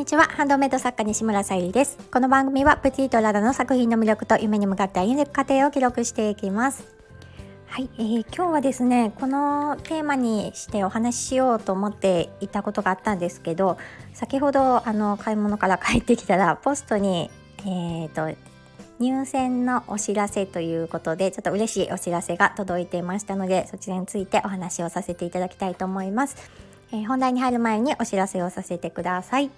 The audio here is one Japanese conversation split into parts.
にちは。ハンドメイド作家西村さゆりです。この番組はプティとララの作品の魅力と夢に向かって歩んでいく過程を記録していきます。はい、えー、今日はですねこのテーマにしてお話ししようと思っていたことがあったんですけど先ほどあの買い物から帰ってきたらポストにえーと入選のお知らせということでちょっと嬉しいお知らせが届いていましたのでそちらについてお話をさせていただきたいと思います、えー、本題に入る前にお知らせをさせてください、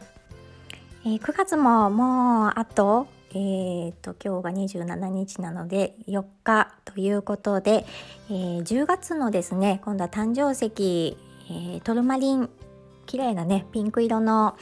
えー、9月ももうあとえーと、今日が27日なので4日ということで、えー、10月のですね今度は誕生石、えー、トルマリン綺麗なねピンク色の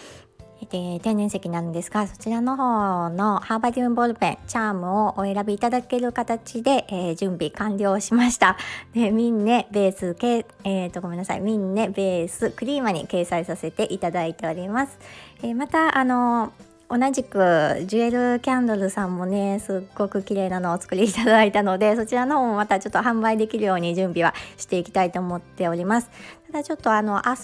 で天然石なんですがそちらの方のハーバリウムボールペンチャームをお選びいただける形で、えー、準備完了しました。でミンネベースけえー、とごめんなさい。ミンネベースクリーマに掲載させていただいております、えー、またあの同じくジュエルキャンドルさんもねすっごく綺麗なのをお作りいただいたのでそちらの方もまたちょっと販売できるように準備はしていきたいと思っております。ただちょっとあの明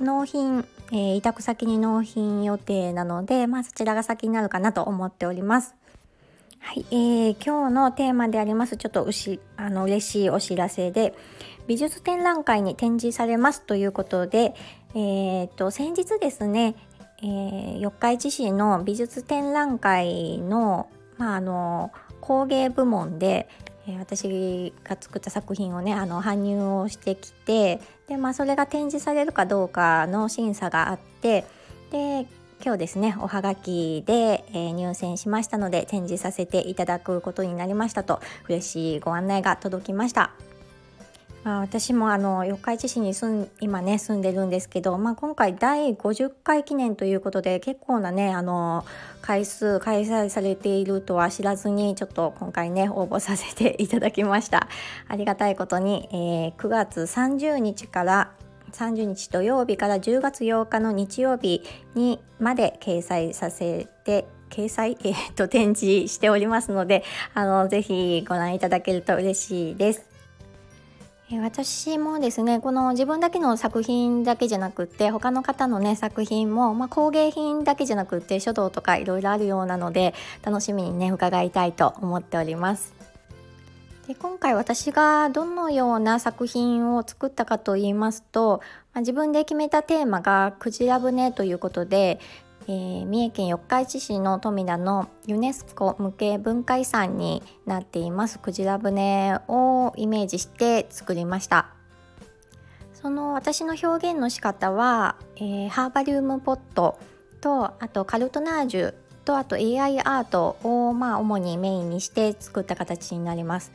日納品、えー、委託先に納品予定なのでまあそちらが先になるかなと思っております。はい、えー、今日のテーマでありますちょっとうしあの嬉しいお知らせで美術展覧会に展示されますということで、えーと先日ですねえー、四日市市の美術展覧会の,、まあ、あの工芸部門で、えー、私が作った作品をねあの搬入をしてきてで、まあ、それが展示されるかどうかの審査があってで今日ですねおはがきで、えー、入選しましたので展示させていただくことになりましたと嬉しいご案内が届きました。まあ、私もあの四日市市に住ん今ね住んでるんですけど、まあ、今回第50回記念ということで結構なねあの回数開催されているとは知らずにちょっと今回ね応募させていただきましたありがたいことに、えー、9月30日から30日土曜日から10月8日の日曜日にまで掲載させて掲載、えー、と展示しておりますのであのぜひご覧いただけると嬉しいです。私もですねこの自分だけの作品だけじゃなくって他の方のね作品も、まあ、工芸品だけじゃなくって書道とかいろいろあるようなので楽しみにね伺いたいと思っております。で今回私がどのような作品を作ったかと言いますと、まあ、自分で決めたテーマが「クジラ船」ということでえー、三重県四日市市の富田のユネスコ無形文化遺産になっていますクジラ船をイメージして作りましたその私の表現の仕方は、えー、ハーバリウムポットとあとカルトナージュとあと AI アートをまあ主にメインにして作った形になります。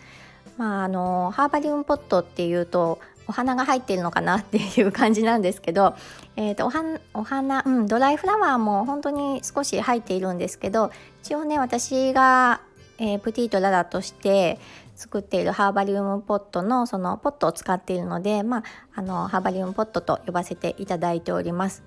まあ、あのハーバリウムポットっていうとお花が入っているのかなっていう感じなんですけど、えーと、お花、うん、ドライフラワーも本当に少し入っているんですけど一応ね私が、えー、プティートララとして作っているハーバリウムポットのそのポットを使っているので、まあ、あのハーバリウムポットと呼ばせていただいております。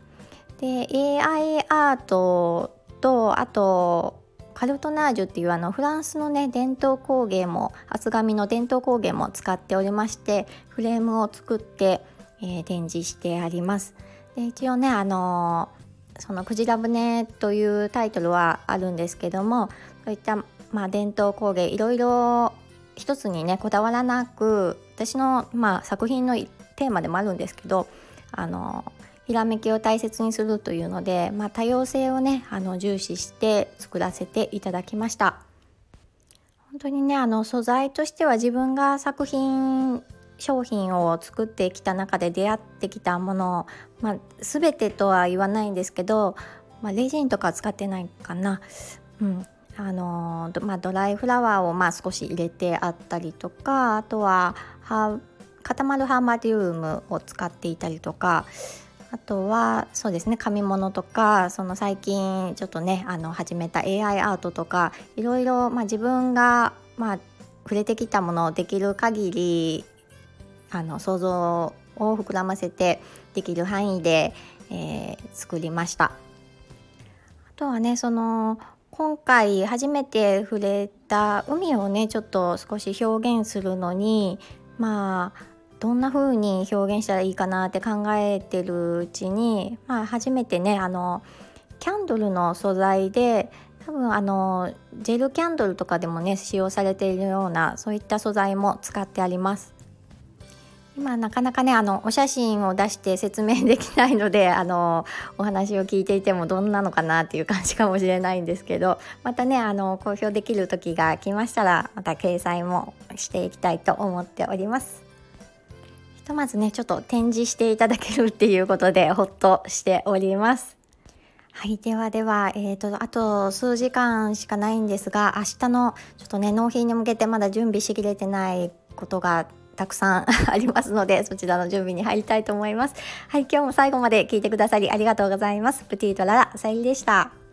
で AI アートとあとカルトナージュっていうあのフランスのね伝統工芸も厚紙の伝統工芸も使っておりましてフレームを作って、えー、展示してあります。で一応ねあのー、その「クジラ船」というタイトルはあるんですけどもそういった、まあ、伝統工芸いろいろ一つにねこだわらなく私の、まあ、作品のテーマでもあるんですけどあのひらめきを大切にするというので、まあ、多様性をねあの重視して作らせていただきました。本当にねあの素材としては自分が作品商品を作ってきた中で出会ってきたもの、まあ、全てとは言わないんですけど、まあ、レジンとか使ってないかな、うん。あのまあ、ドライフラワーをまあ少し入れてあったりとかあとは固まるハーマリウムを使っていたりとかあとはそうですね紙物とかその最近ちょっとねあの始めた AI アートとかいろいろ、まあ、自分が、まあ、触れてきたものをできる限りあの想像を膨らませてできる範囲で、えー、作りました。あとはねその今回初めて触れた海をねちょっと少し表現するのにまあどんな風に表現したらいいかなって考えてるうちに、まあ、初めてねあのキャンドルの素材で多分あのジェルキャンドルとかでもね使用されているようなそういった素材も使ってあります。今なかなかねあのお写真を出して説明できないので あのお話を聞いていてもどんなのかなっていう感じかもしれないんですけどまたねあの公表できる時が来ましたらまた掲載もしていきたいと思っております。とまずねちょっと展示していただけるっていうことでほっとしておりますはい、ではでは、えーと、あと数時間しかないんですが明日のちょっとね納品に向けてまだ準備しきれてないことがたくさんありますのでそちらの準備に入りたいと思います。はい、今日も最後まで聞いてくださりありがとうございます。プティートララさゆりでした。